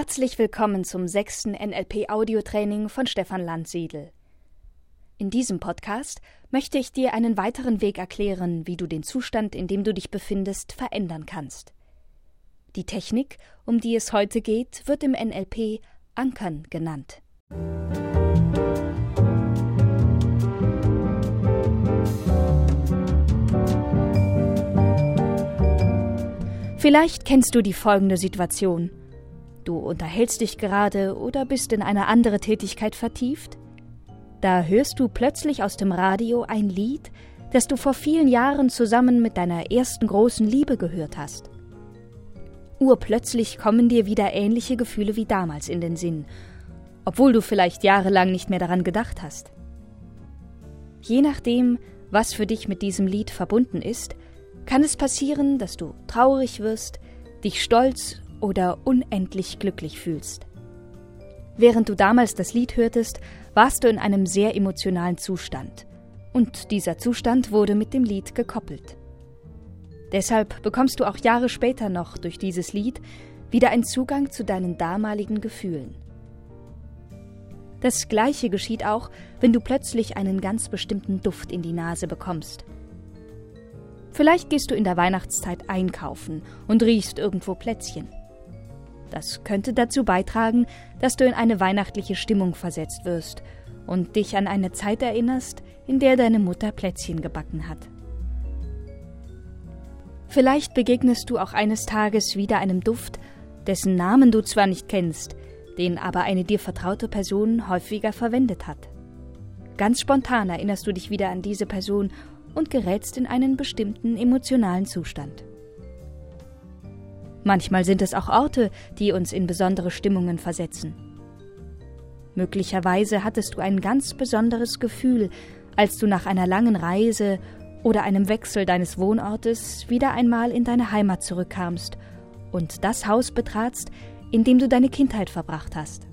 Herzlich willkommen zum sechsten NLP-Audiotraining von Stefan Landsiedel. In diesem Podcast möchte ich dir einen weiteren Weg erklären, wie du den Zustand, in dem du dich befindest, verändern kannst. Die Technik, um die es heute geht, wird im NLP Ankern genannt. Vielleicht kennst du die folgende Situation. Du unterhältst dich gerade oder bist in eine andere Tätigkeit vertieft? Da hörst du plötzlich aus dem Radio ein Lied, das du vor vielen Jahren zusammen mit deiner ersten großen Liebe gehört hast. Urplötzlich kommen dir wieder ähnliche Gefühle wie damals in den Sinn, obwohl du vielleicht jahrelang nicht mehr daran gedacht hast. Je nachdem, was für dich mit diesem Lied verbunden ist, kann es passieren, dass du traurig wirst, dich stolz oder unendlich glücklich fühlst. Während du damals das Lied hörtest, warst du in einem sehr emotionalen Zustand. Und dieser Zustand wurde mit dem Lied gekoppelt. Deshalb bekommst du auch Jahre später noch durch dieses Lied wieder einen Zugang zu deinen damaligen Gefühlen. Das gleiche geschieht auch, wenn du plötzlich einen ganz bestimmten Duft in die Nase bekommst. Vielleicht gehst du in der Weihnachtszeit einkaufen und riechst irgendwo Plätzchen. Das könnte dazu beitragen, dass du in eine weihnachtliche Stimmung versetzt wirst und dich an eine Zeit erinnerst, in der deine Mutter Plätzchen gebacken hat. Vielleicht begegnest du auch eines Tages wieder einem Duft, dessen Namen du zwar nicht kennst, den aber eine dir vertraute Person häufiger verwendet hat. Ganz spontan erinnerst du dich wieder an diese Person und gerätst in einen bestimmten emotionalen Zustand. Manchmal sind es auch Orte, die uns in besondere Stimmungen versetzen. Möglicherweise hattest du ein ganz besonderes Gefühl, als du nach einer langen Reise oder einem Wechsel deines Wohnortes wieder einmal in deine Heimat zurückkamst und das Haus betratst, in dem du deine Kindheit verbracht hast.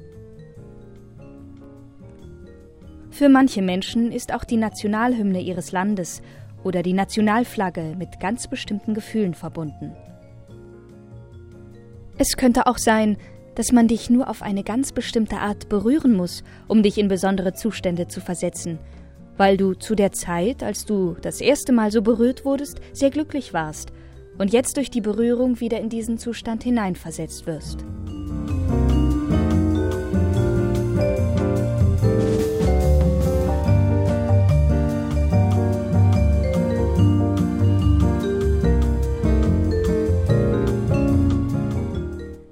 Für manche Menschen ist auch die Nationalhymne ihres Landes oder die Nationalflagge mit ganz bestimmten Gefühlen verbunden. Es könnte auch sein, dass man dich nur auf eine ganz bestimmte Art berühren muss, um dich in besondere Zustände zu versetzen, weil du zu der Zeit, als du das erste Mal so berührt wurdest, sehr glücklich warst und jetzt durch die Berührung wieder in diesen Zustand hineinversetzt wirst.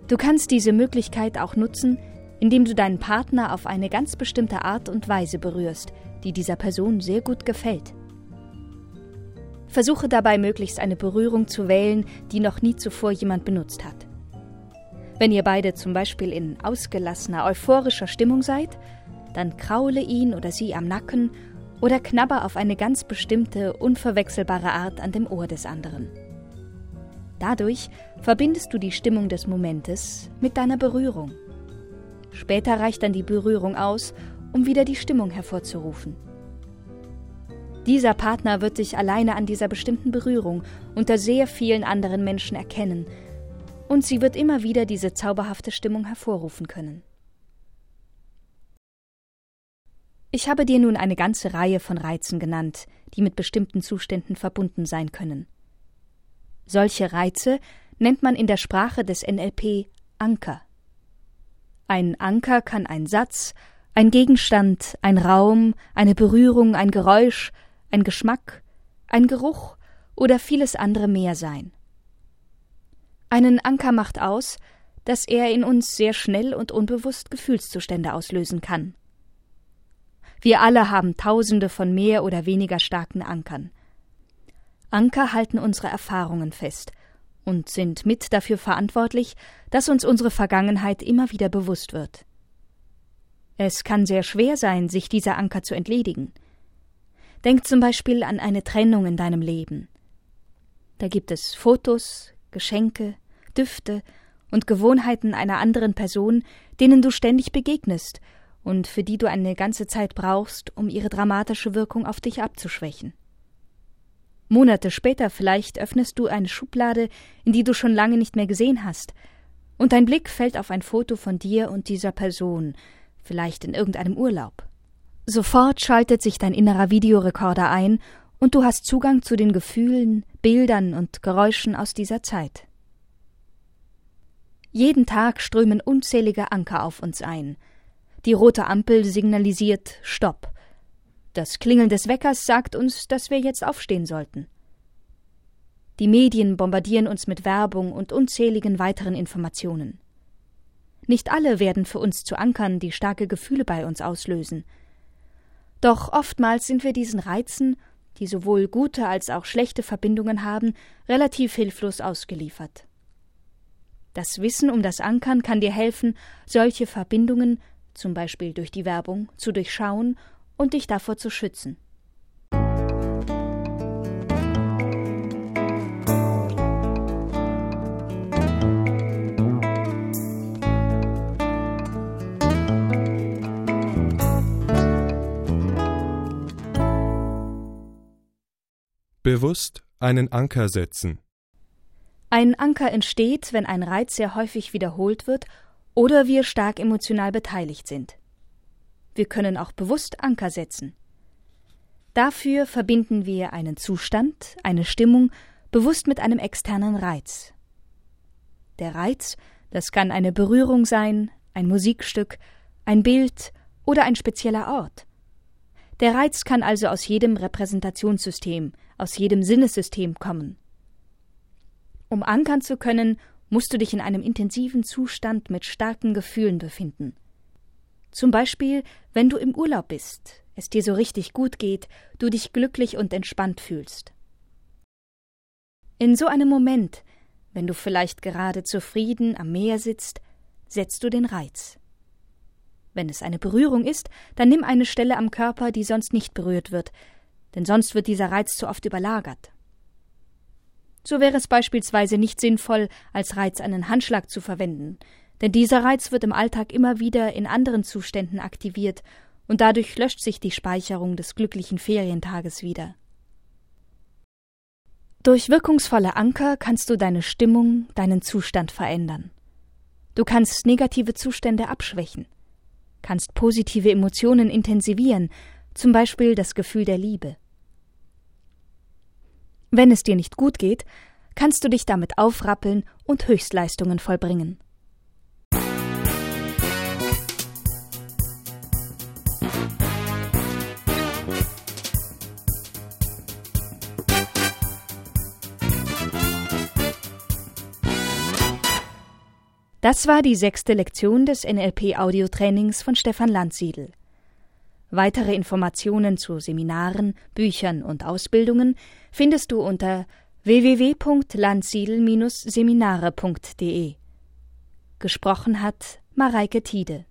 Du kannst diese Möglichkeit auch nutzen, indem du deinen Partner auf eine ganz bestimmte Art und Weise berührst, die dieser Person sehr gut gefällt. Versuche dabei möglichst eine Berührung zu wählen, die noch nie zuvor jemand benutzt hat. Wenn ihr beide zum Beispiel in ausgelassener, euphorischer Stimmung seid, dann kraule ihn oder sie am Nacken oder knabber auf eine ganz bestimmte, unverwechselbare Art an dem Ohr des anderen. Dadurch verbindest du die Stimmung des Momentes mit deiner Berührung. Später reicht dann die Berührung aus, um wieder die Stimmung hervorzurufen. Dieser Partner wird dich alleine an dieser bestimmten Berührung unter sehr vielen anderen Menschen erkennen, und sie wird immer wieder diese zauberhafte Stimmung hervorrufen können. Ich habe dir nun eine ganze Reihe von Reizen genannt, die mit bestimmten Zuständen verbunden sein können. Solche Reize nennt man in der Sprache des NLP Anker. Ein Anker kann ein Satz, ein Gegenstand, ein Raum, eine Berührung, ein Geräusch, ein Geschmack, ein Geruch oder vieles andere mehr sein. Einen Anker macht aus, dass er in uns sehr schnell und unbewusst Gefühlszustände auslösen kann. Wir alle haben tausende von mehr oder weniger starken Ankern. Anker halten unsere Erfahrungen fest und sind mit dafür verantwortlich, dass uns unsere Vergangenheit immer wieder bewusst wird. Es kann sehr schwer sein, sich dieser Anker zu entledigen. Denk zum Beispiel an eine Trennung in deinem Leben. Da gibt es Fotos, Geschenke, Düfte und Gewohnheiten einer anderen Person, denen du ständig begegnest und für die du eine ganze Zeit brauchst, um ihre dramatische Wirkung auf dich abzuschwächen. Monate später vielleicht öffnest du eine Schublade, in die du schon lange nicht mehr gesehen hast, und dein Blick fällt auf ein Foto von dir und dieser Person, vielleicht in irgendeinem Urlaub. Sofort schaltet sich dein innerer Videorekorder ein und du hast Zugang zu den Gefühlen, Bildern und Geräuschen aus dieser Zeit. Jeden Tag strömen unzählige Anker auf uns ein. Die rote Ampel signalisiert Stopp. Das Klingeln des Weckers sagt uns, dass wir jetzt aufstehen sollten. Die Medien bombardieren uns mit Werbung und unzähligen weiteren Informationen. Nicht alle werden für uns zu Ankern, die starke Gefühle bei uns auslösen. Doch oftmals sind wir diesen Reizen, die sowohl gute als auch schlechte Verbindungen haben, relativ hilflos ausgeliefert. Das Wissen um das Ankern kann dir helfen, solche Verbindungen, zum Beispiel durch die Werbung, zu durchschauen und dich davor zu schützen. Bewusst einen Anker setzen. Ein Anker entsteht, wenn ein Reiz sehr häufig wiederholt wird oder wir stark emotional beteiligt sind. Wir können auch bewusst Anker setzen. Dafür verbinden wir einen Zustand, eine Stimmung bewusst mit einem externen Reiz. Der Reiz, das kann eine Berührung sein, ein Musikstück, ein Bild oder ein spezieller Ort. Der Reiz kann also aus jedem Repräsentationssystem, aus jedem Sinnessystem kommen. Um ankern zu können, musst du dich in einem intensiven Zustand mit starken Gefühlen befinden. Zum Beispiel, wenn du im Urlaub bist, es dir so richtig gut geht, du dich glücklich und entspannt fühlst. In so einem Moment, wenn du vielleicht gerade zufrieden am Meer sitzt, setzt du den Reiz. Wenn es eine Berührung ist, dann nimm eine Stelle am Körper, die sonst nicht berührt wird, denn sonst wird dieser Reiz zu oft überlagert. So wäre es beispielsweise nicht sinnvoll, als Reiz einen Handschlag zu verwenden, denn dieser Reiz wird im Alltag immer wieder in anderen Zuständen aktiviert und dadurch löscht sich die Speicherung des glücklichen Ferientages wieder. Durch wirkungsvolle Anker kannst du deine Stimmung, deinen Zustand verändern. Du kannst negative Zustände abschwächen, kannst positive Emotionen intensivieren, zum Beispiel das Gefühl der Liebe. Wenn es dir nicht gut geht, kannst du dich damit aufrappeln und Höchstleistungen vollbringen. Das war die sechste Lektion des NLP-Audiotrainings von Stefan Landsiedel. Weitere Informationen zu Seminaren, Büchern und Ausbildungen findest du unter www.landsiedel-seminare.de. Gesprochen hat Mareike Tiede.